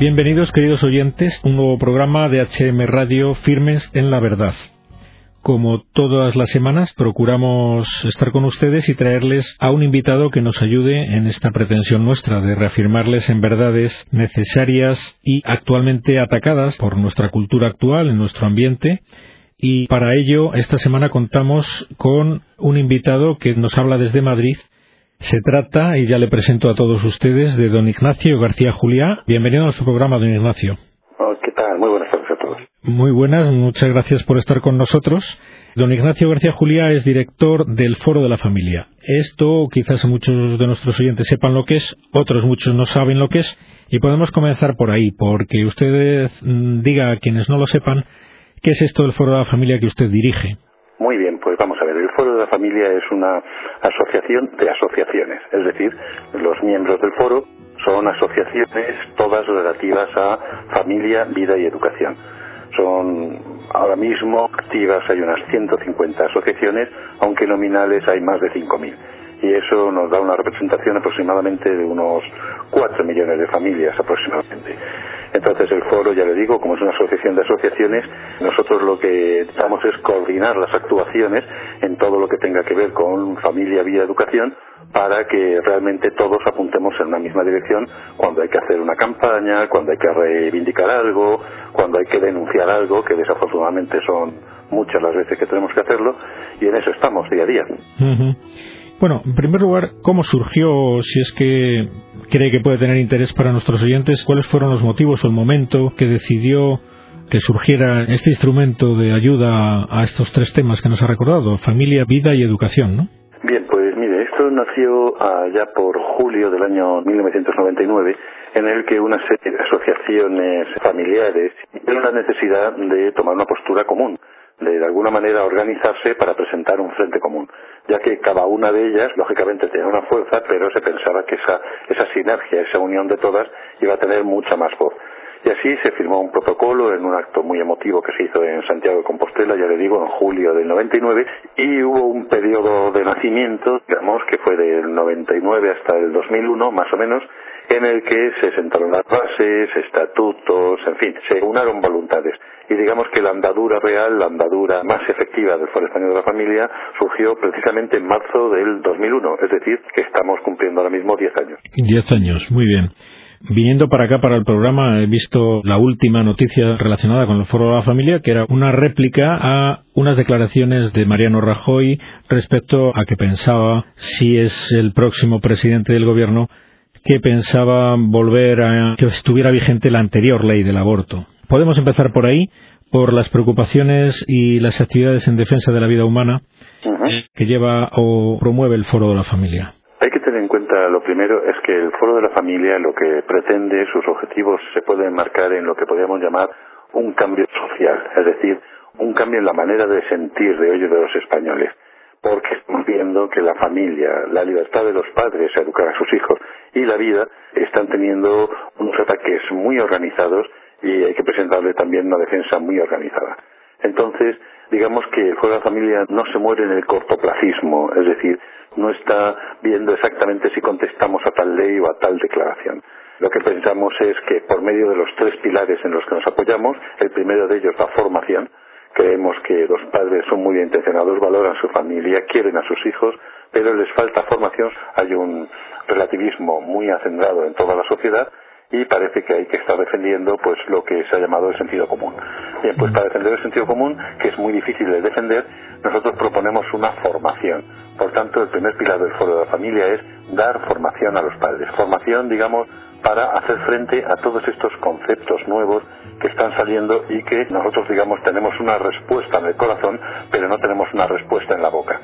Bienvenidos, queridos oyentes, un nuevo programa de HM Radio Firmes en la Verdad. Como todas las semanas, procuramos estar con ustedes y traerles a un invitado que nos ayude en esta pretensión nuestra de reafirmarles en verdades necesarias y actualmente atacadas por nuestra cultura actual, en nuestro ambiente. Y para ello, esta semana contamos con un invitado que nos habla desde Madrid se trata, y ya le presento a todos ustedes, de don Ignacio García Juliá. Bienvenido a nuestro programa, don Ignacio. Oh, ¿Qué tal? Muy buenas tardes a todos. Muy buenas, muchas gracias por estar con nosotros. Don Ignacio García Juliá es director del Foro de la Familia. Esto quizás muchos de nuestros oyentes sepan lo que es, otros muchos no saben lo que es, y podemos comenzar por ahí, porque usted mm, diga a quienes no lo sepan, ¿qué es esto del Foro de la Familia que usted dirige? Muy bien, vamos a ver. El Foro de la Familia es una asociación de asociaciones, es decir, los miembros del foro son asociaciones todas relativas a familia, vida y educación. Son ahora mismo activas, hay unas 150 asociaciones, aunque nominales hay más de 5.000. Y eso nos da una representación aproximadamente de unos 4 millones de familias aproximadamente. Entonces el foro, ya le digo, como es una asociación de asociaciones, nosotros lo que estamos es coordinar las actuaciones en todo lo que tenga que ver con familia, vida, educación, para que realmente todos apuntemos en una misma dirección cuando hay que hacer una campaña, cuando hay que reivindicar algo, cuando hay que denunciar algo, que desafortunadamente son muchas las veces que tenemos que hacerlo, y en eso estamos día a día. Bueno, en primer lugar, ¿cómo surgió, si es que cree que puede tener interés para nuestros oyentes, cuáles fueron los motivos o el momento que decidió que surgiera este instrumento de ayuda a estos tres temas que nos ha recordado, familia, vida y educación, ¿no? Bien, pues mire, esto nació allá por julio del año 1999, en el que una serie de asociaciones familiares tuvieron la necesidad de tomar una postura común de, alguna manera organizarse para presentar un frente común, ya que cada una de ellas, lógicamente, tenía una fuerza, pero se pensaba que esa, esa sinergia, esa unión de todas, iba a tener mucha más voz. Y así se firmó un protocolo en un acto muy emotivo que se hizo en Santiago de Compostela, ya le digo, en julio del 99, y hubo un periodo de nacimiento, digamos, que fue del 99 hasta el 2001, más o menos, en el que se sentaron las bases, estatutos, en fin, se unaron voluntades. Y digamos que la andadura real, la andadura más efectiva del Foro Español de la Familia, surgió precisamente en marzo del 2001, es decir, que estamos cumpliendo ahora mismo 10 años. 10 años, muy bien. Viniendo para acá, para el programa, he visto la última noticia relacionada con el Foro de la Familia, que era una réplica a unas declaraciones de Mariano Rajoy respecto a que pensaba si es el próximo presidente del gobierno que pensaba volver a que estuviera vigente la anterior ley del aborto. Podemos empezar por ahí, por las preocupaciones y las actividades en defensa de la vida humana que lleva o promueve el Foro de la Familia. Hay que tener en cuenta, lo primero, es que el Foro de la Familia lo que pretende, sus objetivos se pueden marcar en lo que podríamos llamar un cambio social, es decir, un cambio en la manera de sentir de hoy de los españoles porque estamos viendo que la familia, la libertad de los padres a educar a sus hijos y la vida están teniendo unos ataques muy organizados y hay que presentarle también una defensa muy organizada. Entonces, digamos que el Foro de la Familia no se muere en el cortoplacismo, es decir, no está viendo exactamente si contestamos a tal ley o a tal declaración. Lo que pensamos es que por medio de los tres pilares en los que nos apoyamos, el primero de ellos la formación, Creemos que los padres son muy bien intencionados, valoran su familia, quieren a sus hijos, pero les falta formación. Hay un relativismo muy acendrado en toda la sociedad y parece que hay que estar defendiendo pues lo que se ha llamado el sentido común. Bien, pues para defender el sentido común, que es muy difícil de defender, nosotros proponemos una formación. Por tanto, el primer pilar del foro de la familia es dar formación a los padres. Formación, digamos, para hacer frente a todos estos conceptos nuevos que están saliendo y que nosotros, digamos, tenemos una respuesta en el corazón, pero no tenemos una respuesta en la boca.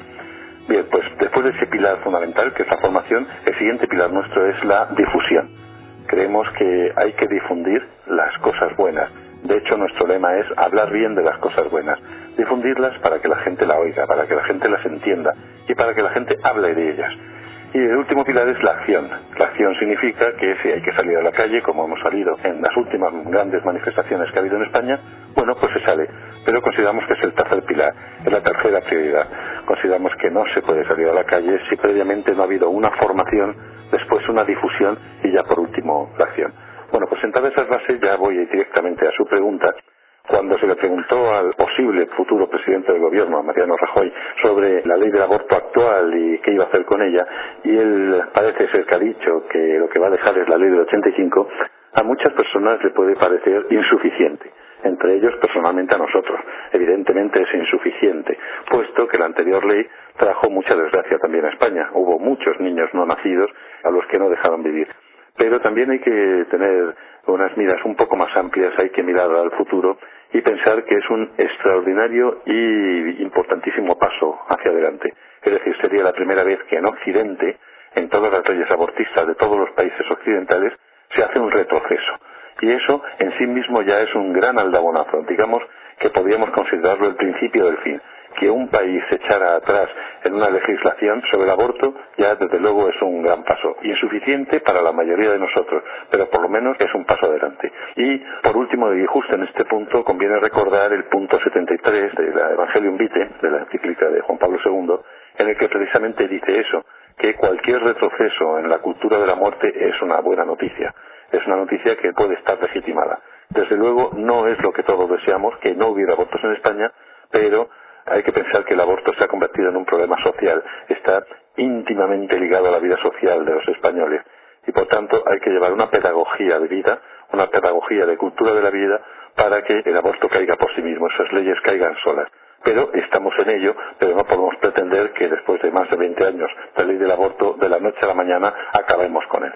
Bien, pues después de ese pilar fundamental, que es la formación, el siguiente pilar nuestro es la difusión. Creemos que hay que difundir las cosas buenas. De hecho, nuestro lema es hablar bien de las cosas buenas, difundirlas para que la gente la oiga, para que la gente las entienda y para que la gente hable de ellas. Y el último pilar es la acción. La acción significa que si hay que salir a la calle, como hemos salido en las últimas grandes manifestaciones que ha habido en España, bueno, pues se sale. Pero consideramos que es el tercer pilar, es la tercera prioridad. Consideramos que no se puede salir a la calle si previamente no ha habido una formación, después una difusión y ya por último la acción. Bueno, pues sentadas esas bases ya voy directamente a su pregunta. Cuando se le preguntó al posible futuro presidente del gobierno, a Mariano Rajoy, sobre la ley del aborto actual y qué iba a hacer con ella, y él parece ser que ha dicho que lo que va a dejar es la ley del 85, a muchas personas le puede parecer insuficiente entre ellos personalmente a nosotros. Evidentemente es insuficiente, puesto que la anterior ley trajo mucha desgracia también a España. Hubo muchos niños no nacidos a los que no dejaron vivir. Pero también hay que tener unas miras un poco más amplias, hay que mirar al futuro y pensar que es un extraordinario y importantísimo paso hacia adelante. Es decir, sería la primera vez que en Occidente, en todas las leyes abortistas de todos los países occidentales, se hace un retroceso. Y eso en sí mismo ya es un gran aldabonazo. Digamos que podríamos considerarlo el principio del fin. Que un país se echara atrás en una legislación sobre el aborto ya desde luego es un gran paso. Insuficiente para la mayoría de nosotros, pero por lo menos es un paso adelante. Y por último, y justo en este punto, conviene recordar el punto 73 de la Evangelium Vitae, de la encíclica de Juan Pablo II, en el que precisamente dice eso, que cualquier retroceso en la cultura de la muerte es una buena noticia es una noticia que puede estar legitimada. Desde luego no es lo que todos deseamos, que no hubiera abortos en España, pero hay que pensar que el aborto se ha convertido en un problema social, está íntimamente ligado a la vida social de los españoles y por tanto hay que llevar una pedagogía de vida, una pedagogía de cultura de la vida para que el aborto caiga por sí mismo, esas leyes caigan solas. Pero estamos en ello, pero no podemos pretender que después de más de 20 años de ley del aborto, de la noche a la mañana, acabemos con él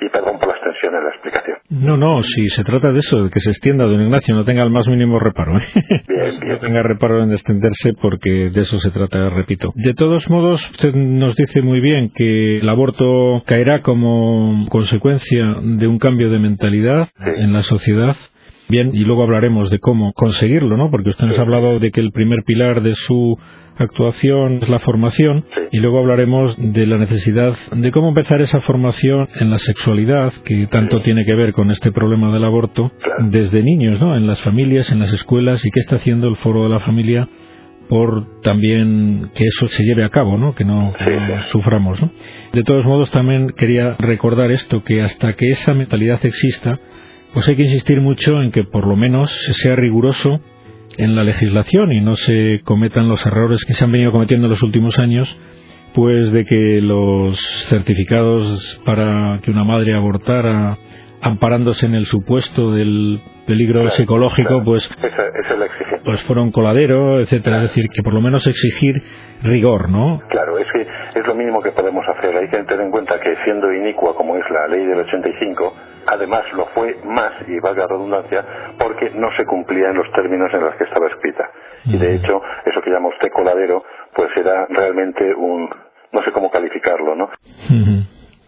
y perdón por la extensión en la explicación. No, no, si se trata de eso, de que se extienda, don Ignacio, no tenga el más mínimo reparo. ¿eh? No tenga reparo en extenderse porque de eso se trata, repito. De todos modos, usted nos dice muy bien que el aborto caerá como consecuencia de un cambio de mentalidad en la sociedad. Bien, y luego hablaremos de cómo conseguirlo, ¿no? Porque usted nos ha hablado de que el primer pilar de su actuación es la formación y luego hablaremos de la necesidad de cómo empezar esa formación en la sexualidad que tanto tiene que ver con este problema del aborto desde niños, ¿no? En las familias, en las escuelas y qué está haciendo el foro de la familia por también que eso se lleve a cabo, ¿no? Que no, suframos, ¿no? De todos modos también quería recordar esto que hasta que esa mentalidad exista, pues hay que insistir mucho en que por lo menos sea riguroso en la legislación y no se cometan los errores que se han venido cometiendo en los últimos años, pues de que los certificados para que una madre abortara amparándose en el supuesto del peligro psicológico, pues, pues fueron coladero, etcétera. Es decir, que por lo menos exigir rigor, ¿no? Claro, es que es lo mínimo que podemos hacer. Hay que tener en cuenta que siendo inicua como es la ley del 85, además lo fue más, y valga la redundancia, porque no se cumplía en los términos en los que estaba escrita. Y de hecho, eso que llama usted coladero, pues era realmente un, no sé cómo calificarlo, ¿no?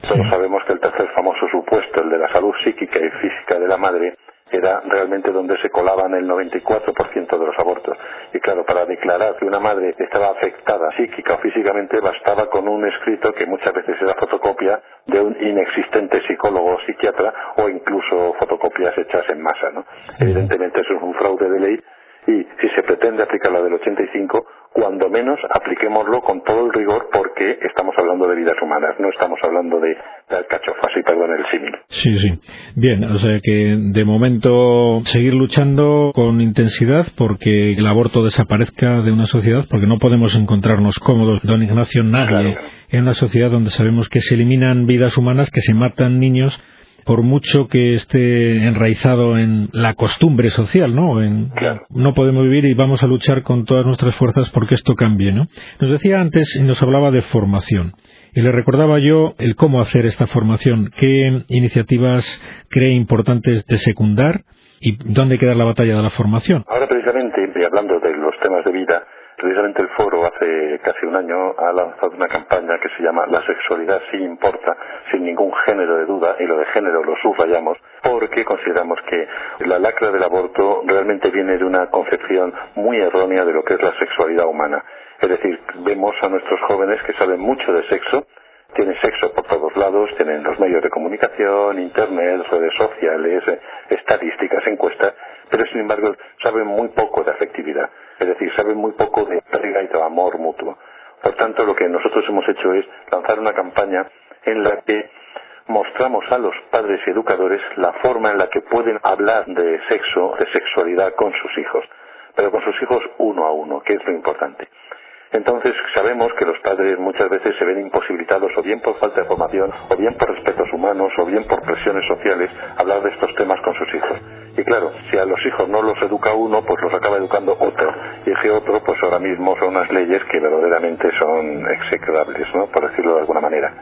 Todos sabemos que el tercer famoso supuesto, el de la salud psíquica y física de la madre, era realmente donde se colaban el 94% de los abortos. Y claro, para declarar que una madre estaba afectada psíquica o físicamente bastaba con un escrito que muchas veces era fotocopia de un inexistente psicólogo o psiquiatra o incluso fotocopias hechas en masa. ¿no? Evidentemente eso es un fraude de ley y si se pretende aplicar la del 85, cuando menos apliquémoslo con todo el rigor porque estamos hablando de vidas humanas, no estamos hablando de, de alcachofas y perdón el símil. Sí, sí. Bien, o sea que de momento seguir luchando con intensidad porque el aborto desaparezca de una sociedad porque no podemos encontrarnos cómodos, don Ignacio, nadie en una sociedad donde sabemos que se eliminan vidas humanas, que se matan niños por mucho que esté enraizado en la costumbre social, ¿no? En, No podemos vivir y vamos a luchar con todas nuestras fuerzas porque esto cambie, ¿no? Nos decía antes y nos hablaba de formación. Y le recordaba yo el cómo hacer esta formación, qué iniciativas cree importantes de secundar y dónde queda la batalla de la formación. Ahora precisamente, hablando de los temas de vida, Precisamente el foro hace casi un año ha lanzado una campaña que se llama La sexualidad sí importa, sin ningún género de duda, y lo de género lo subrayamos, porque consideramos que la lacra del aborto realmente viene de una concepción muy errónea de lo que es la sexualidad humana. Es decir, vemos a nuestros jóvenes que saben mucho de sexo, tienen sexo por todos lados, tienen los medios de comunicación, internet, redes sociales, eh, estadísticas, encuestas, pero sin embargo saben muy poco de afectividad, es decir, saben muy poco de entrega y de amor mutuo. Por tanto, lo que nosotros hemos hecho es lanzar una campaña en la que mostramos a los padres y educadores la forma en la que pueden hablar de sexo, de sexualidad con sus hijos, pero con sus hijos uno a uno, que es lo importante. Entonces sabemos que los padres muchas veces se ven imposibilitados o bien por falta de formación, o bien por respetos humanos, o bien por presiones sociales, hablar de estos temas con sus hijos. Y claro, si a los hijos no los educa uno, pues los acaba educando otro. Y ese otro, pues ahora mismo son unas leyes que verdaderamente son execrables, ¿no? Por decirlo de alguna manera.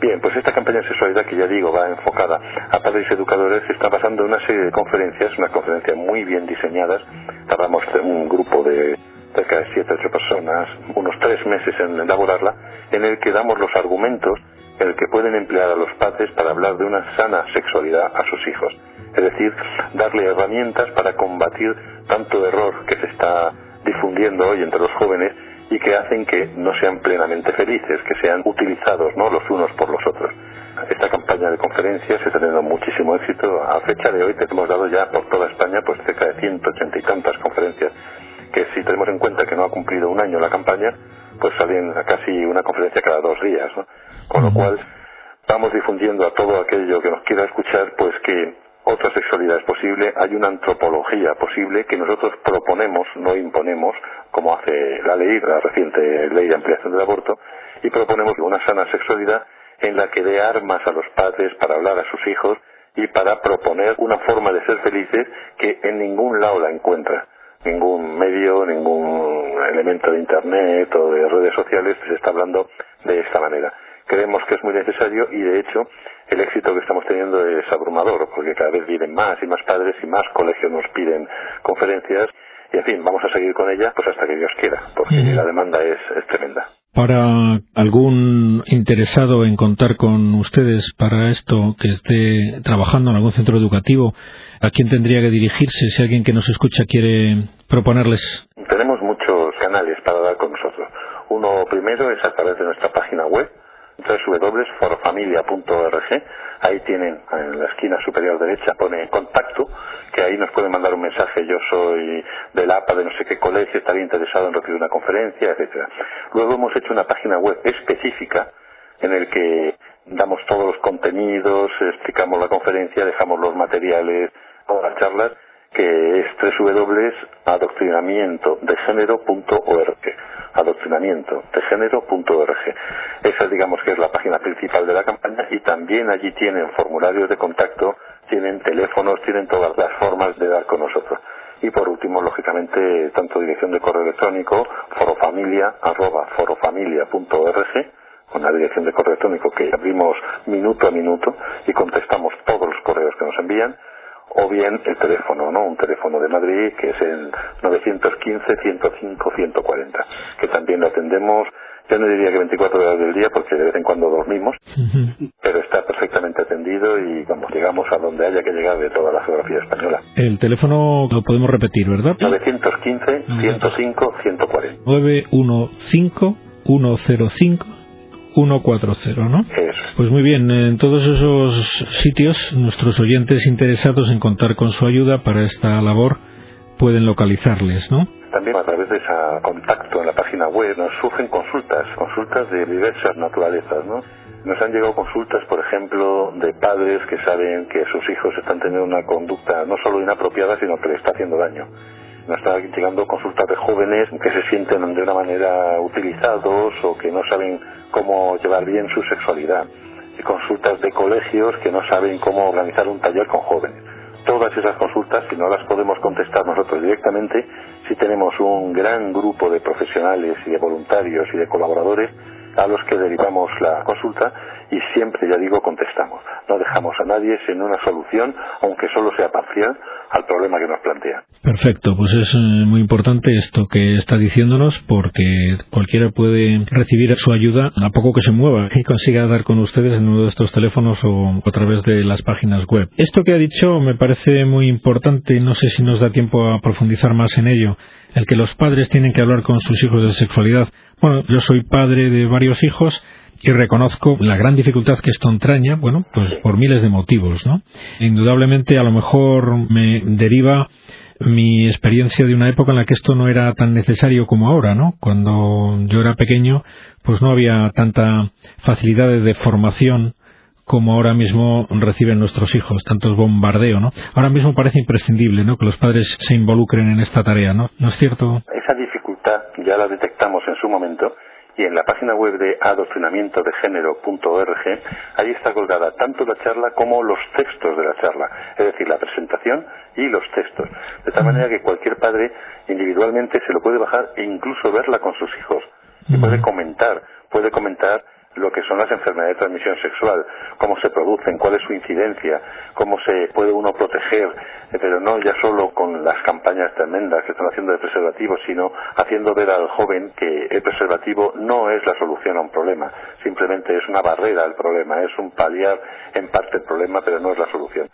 Bien, pues esta campaña de sexualidad que ya digo va enfocada a padres educadores está pasando una serie de conferencias, unas conferencias muy bien diseñadas. Tardamos un grupo de cerca de siete ocho personas, unos tres meses en elaborarla, en el que damos los argumentos en el que pueden emplear a los padres para hablar de una sana sexualidad a sus hijos. Es decir, darle herramientas para combatir tanto error que se está difundiendo hoy entre los jóvenes y que hacen que no sean plenamente felices, que sean utilizados ¿no? los unos por los otros. Esta campaña de conferencias está teniendo muchísimo éxito. A fecha de hoy te hemos dado ya por toda España pues cerca de 180 y tantas conferencias que si tenemos en cuenta que no ha cumplido un año la campaña, pues salen a casi una conferencia cada dos días, ¿no? Con lo cual vamos difundiendo a todo aquello que nos quiera escuchar, pues que otra sexualidad es posible, hay una antropología posible que nosotros proponemos, no imponemos, como hace la ley, la reciente ley de ampliación del aborto, y proponemos una sana sexualidad en la que dé armas a los padres para hablar a sus hijos y para proponer una forma de ser felices que en ningún lado la encuentra. Ningún medio, ningún elemento de Internet o de redes sociales se está hablando de esta manera. Creemos que es muy necesario y de hecho el éxito que estamos teniendo es abrumador porque cada vez vienen más y más padres y más colegios nos piden conferencias y en fin, vamos a seguir con ella pues hasta que Dios quiera, porque la demanda es, tremenda. Para algún interesado en contar con ustedes para esto, que esté trabajando en algún centro educativo, ¿a quién tendría que dirigirse si alguien que nos escucha quiere proponerles? Tenemos muchos canales para dar con nosotros. Uno primero es a través de nuestra página web, www.forofamilia.org. Ahí tienen, en la esquina superior derecha, pone contacto, que ahí nos pueden mandar un mensaje. Yo soy del APA de no sé qué colegio, estaría interesado en recibir una conferencia, etcétera. Luego hemos hecho una página web específica en el que damos todos los contenidos, explicamos la conferencia, dejamos los materiales, todas las charlas, que es www.adoctrinamientodegénero.org adoctrinamiento de género.org. Esa digamos que es la página principal de la campaña y también allí tienen formularios de contacto, tienen teléfonos, tienen todas las formas de dar con nosotros. Y por último, lógicamente, tanto dirección de correo electrónico, forofamilia, arroba forofamilia.org, una dirección de correo electrónico que abrimos minuto a minuto y contestamos todos los correos que nos envían, o bien el teléfono, ¿no? Un teléfono de Madrid que es el 915-105-140, que también lo atendemos, yo no diría que 24 horas del día porque de vez en cuando dormimos, pero está perfectamente atendido y vamos, llegamos a donde haya que llegar de toda la geografía española. El teléfono lo podemos repetir, ¿verdad? 915-105-140. 915-105. 140, ¿no? Pues muy bien, en todos esos sitios nuestros oyentes interesados en contar con su ayuda para esta labor pueden localizarles, ¿no? También a través de ese contacto en la página web nos surgen consultas, consultas de diversas naturalezas, ¿no? Nos han llegado consultas, por ejemplo, de padres que saben que sus hijos están teniendo una conducta no solo inapropiada, sino que le está haciendo daño nos están llegando consultas de jóvenes que se sienten de una manera utilizados o que no saben cómo llevar bien su sexualidad. Y consultas de colegios que no saben cómo organizar un taller con jóvenes. Todas esas consultas, si no las podemos contestar nosotros directamente, si tenemos un gran grupo de profesionales y de voluntarios y de colaboradores a los que derivamos la consulta y siempre, ya digo, contestamos. No dejamos a nadie sin una solución, aunque solo sea parcial, al problema que nos plantea. Perfecto, pues es eh, muy importante esto que está diciéndonos porque cualquiera puede recibir su ayuda a poco que se mueva y consiga dar con ustedes en uno de estos teléfonos o a través de las páginas web. Esto que ha dicho me parece muy importante, no sé si nos da tiempo a profundizar más en ello, el que los padres tienen que hablar con sus hijos de sexualidad. Bueno, yo soy padre de varios hijos y reconozco la gran dificultad que esto entraña, bueno, pues por miles de motivos, ¿no? Indudablemente a lo mejor me deriva mi experiencia de una época en la que esto no era tan necesario como ahora, ¿no? Cuando yo era pequeño, pues no había tanta facilidad de formación como ahora mismo reciben nuestros hijos, tantos bombardeo, ¿no? Ahora mismo parece imprescindible, ¿no? Que los padres se involucren en esta tarea, ¿no? ¿No es cierto? Esa dificultad ya la detectamos en su momento y en la página web de adoctrinamientodegénero.org, ahí está colgada tanto la charla como los textos de la charla, es decir, la presentación y los textos. De tal manera que cualquier padre individualmente se lo puede bajar e incluso verla con sus hijos. Y puede comentar, puede comentar lo que son las enfermedades de transmisión sexual, cómo se producen, cuál es su incidencia, cómo se puede uno proteger, pero no ya solo con las campañas tremendas que están haciendo de preservativos, sino haciendo ver al joven que el preservativo no es la solución a un problema, simplemente es una barrera al problema, es un paliar en parte el problema, pero no es la solución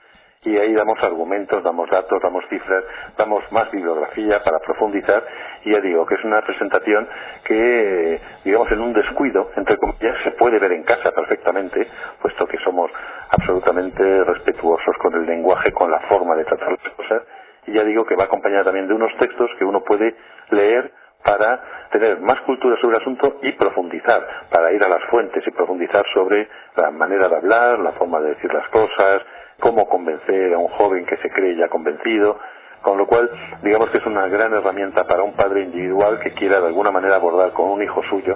y ahí damos argumentos, damos datos, damos cifras, damos más bibliografía para profundizar. Y ya digo que es una presentación que, digamos, en un descuido, entre comillas, se puede ver en casa perfectamente, puesto que somos absolutamente respetuosos con el lenguaje, con la forma de tratar las cosas. Y ya digo que va acompañada también de unos textos que uno puede leer para tener más cultura sobre el asunto y profundizar, para ir a las fuentes y profundizar sobre la manera de hablar, la forma de decir las cosas, cómo convencer a un joven que se cree ya convencido, con lo cual digamos que es una gran herramienta para un padre individual que quiera de alguna manera abordar con un hijo suyo,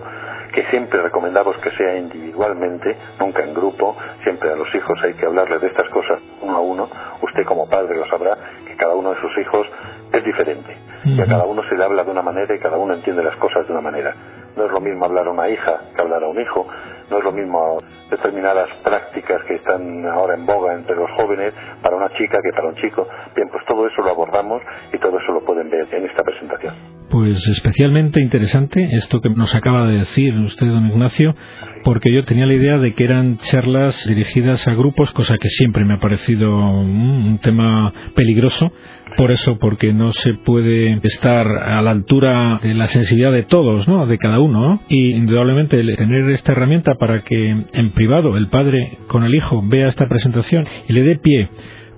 que siempre recomendamos que sea individualmente, nunca en grupo, siempre a los hijos hay que hablarles de estas cosas uno a uno, usted como padre lo sabrá, que cada uno de sus hijos es diferente, y a cada uno se le habla de una manera y cada uno entiende las cosas de una manera. No es lo mismo hablar a una hija que hablar a un hijo, no es lo mismo determinadas prácticas que están ahora en boga entre los jóvenes para una chica que para un chico. Bien, pues todo eso lo abordamos y todo eso lo pueden ver en esta presentación. Pues especialmente interesante esto que nos acaba de decir usted, don Ignacio, porque yo tenía la idea de que eran charlas dirigidas a grupos, cosa que siempre me ha parecido un tema peligroso, por eso, porque no se puede estar a la altura de la sensibilidad de todos, ¿no? De cada uno, ¿no? Y indudablemente tener esta herramienta para que en privado el padre con el hijo vea esta presentación y le dé pie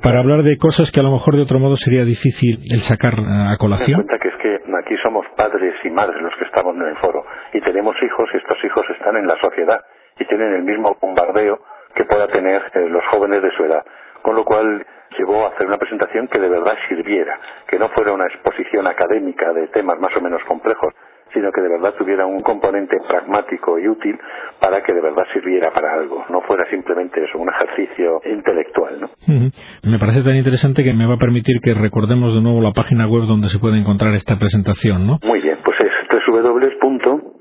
para hablar de cosas que a lo mejor de otro modo sería difícil el sacar a colación. cuenta que es que aquí somos padres y madres los que estamos en el foro y tenemos hijos y estos hijos están en la sociedad y tienen el mismo bombardeo que pueda tener eh, los jóvenes de su edad. Con lo cual llevó a hacer una presentación que de verdad sirviera, que no fuera una exposición académica de temas más o menos complejos, sino que de verdad tuviera un componente pragmático y útil para que de verdad sirviera para algo, no fuera simplemente eso, un ejercicio intelectual. ¿no? Me parece tan interesante que me va a permitir que recordemos de nuevo la página web donde se puede encontrar esta presentación, ¿no? Muy bien, pues es www.adoctrinamientodegénero.org.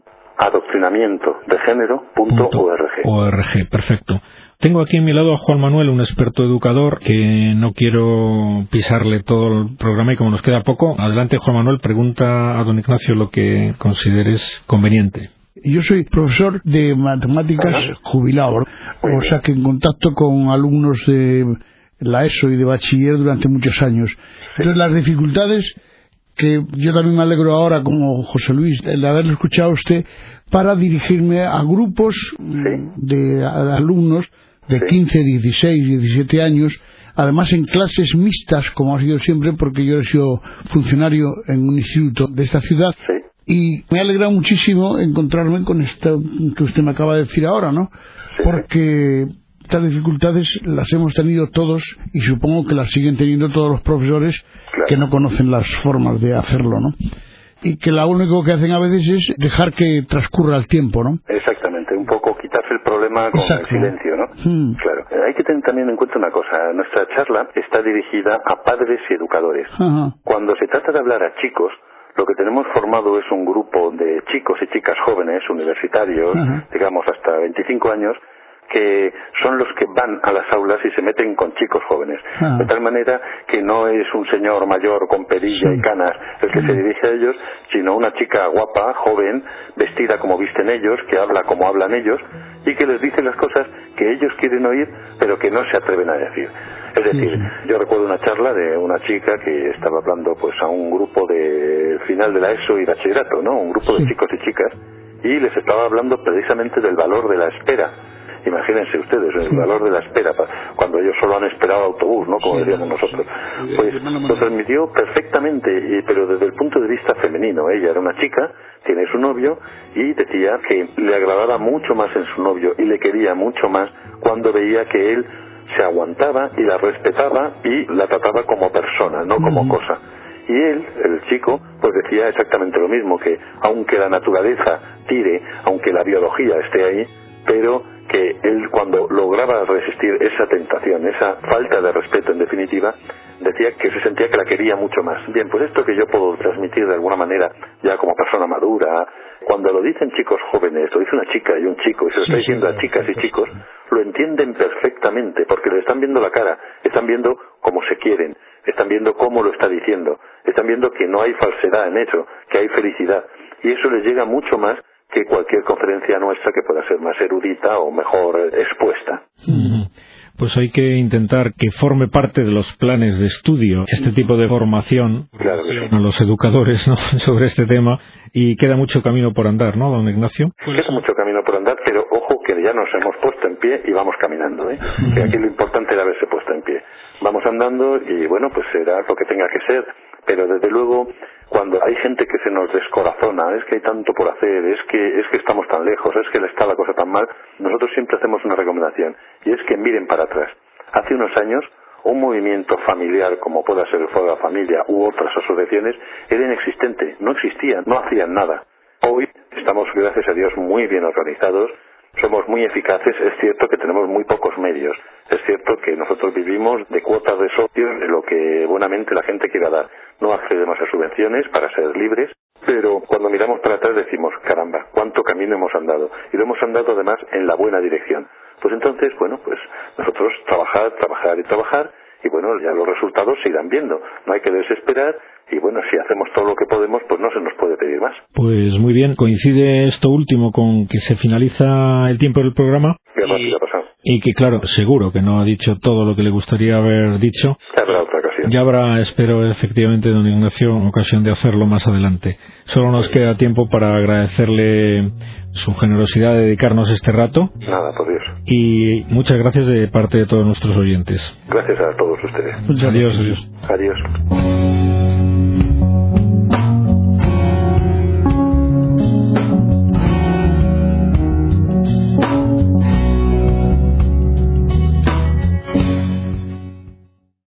ORG, perfecto. Tengo aquí a mi lado a Juan Manuel, un experto educador, que no quiero pisarle todo el programa y como nos queda poco, adelante Juan Manuel, pregunta a don Ignacio lo que consideres conveniente. Yo soy profesor de matemáticas jubilado, o sea que en contacto con alumnos de la ESO y de bachiller durante muchos años. Entonces las dificultades que yo también me alegro ahora, como José Luis, de haberlo escuchado a usted, para dirigirme a grupos de alumnos de 15, 16, 17 años, además en clases mixtas, como ha sido siempre, porque yo he sido funcionario en un instituto de esta ciudad. Y me ha alegrado muchísimo encontrarme con esto que usted me acaba de decir ahora, ¿no? Porque estas dificultades las hemos tenido todos y supongo que las siguen teniendo todos los profesores que no conocen las formas de hacerlo, ¿no? Y que lo único que hacen a veces es dejar que transcurra el tiempo, ¿no? Exactamente, un poco quitarse el problema con el silencio, ¿no? Hmm. Claro. Eh, hay que tener también en cuenta una cosa. Nuestra charla está dirigida a padres y educadores. Cuando se trata de hablar a chicos, lo que tenemos formado es un grupo de chicos y chicas jóvenes, universitarios, digamos hasta 25 años, que son los que van a las aulas y se meten con chicos jóvenes. Ah. De tal manera que no es un señor mayor con perilla y canas el que se dirige a ellos, sino una chica guapa, joven, vestida como visten ellos, que habla como hablan ellos y que les dice las cosas que ellos quieren oír, pero que no se atreven a decir. Es decir, yo recuerdo una charla de una chica que estaba hablando pues a un grupo de final de la ESO y bachillerato, ¿no? Un grupo de chicos y chicas y les estaba hablando precisamente del valor de la espera Imagínense ustedes el valor de la espera, cuando ellos solo han esperado autobús, ¿no? Como decíamos nosotros. Pues lo transmitió perfectamente, pero desde el punto de vista femenino. Ella era una chica, tiene su novio, y decía que le agradaba mucho más en su novio y le quería mucho más cuando veía que él se aguantaba y la respetaba y la trataba como persona, no como cosa. Y él, el chico, pues decía exactamente lo mismo, que aunque la naturaleza tire, aunque la biología esté ahí, pero que él cuando lograba resistir esa tentación, esa falta de respeto en definitiva, decía que se sentía que la quería mucho más. Bien, pues esto que yo puedo transmitir de alguna manera ya como persona madura, cuando lo dicen chicos jóvenes, lo dice una chica y un chico, y se lo está diciendo a chicas y chicos, lo entienden perfectamente, porque le están viendo la cara, están viendo cómo se quieren, están viendo cómo lo está diciendo, están viendo que no hay falsedad en eso, que hay felicidad, y eso les llega mucho más que cualquier conferencia nuestra que pueda ser más erudita o mejor expuesta pues hay que intentar que forme parte de los planes de estudio este tipo de formación a los educadores sobre este tema y queda mucho camino por andar, ¿no, don Ignacio? Queda mucho camino por andar, pero ojo que ya nos hemos puesto en pie y vamos caminando, ¿eh? Que aquí lo importante era haberse puesto en pie. Vamos andando y bueno, pues será lo que tenga que ser, pero desde luego cuando hay gente que se nos descorazona, es que hay tanto por hacer, es que es que estamos tan lejos, es que le está la cosa tan mal, nosotros siempre hacemos una recomendación y es que miren para atrás. Hace unos años un movimiento familiar como pueda ser el Foro de la Familia u otras asociaciones era inexistente, no existían, no hacían nada. Hoy estamos, gracias a Dios, muy bien organizados, somos muy eficaces, es cierto que tenemos muy pocos medios, es cierto que nosotros vivimos de cuotas de socios lo que buenamente la gente quiera dar. No accedemos a subvenciones para ser libres, pero cuando miramos para atrás decimos, caramba, cuánto camino hemos andado. Y lo hemos andado además en la buena dirección. Pues entonces, bueno, pues nosotros trabajar, trabajar y trabajar, y bueno, ya los resultados se irán viendo. No hay que desesperar y bueno, si hacemos todo lo que podemos, pues no se nos puede pedir más. Pues muy bien, coincide esto último con que se finaliza el tiempo del programa. y, y que claro, seguro que no ha dicho todo lo que le gustaría haber dicho. Ya habrá otra ocasión. Ya habrá, espero efectivamente, don Ignacio, ocasión de hacerlo más adelante. Solo nos queda tiempo para agradecerle su generosidad de dedicarnos este rato. Nada, por Dios. Y muchas gracias de parte de todos nuestros oyentes. Gracias a todos ustedes. adiós, adiós. Adiós.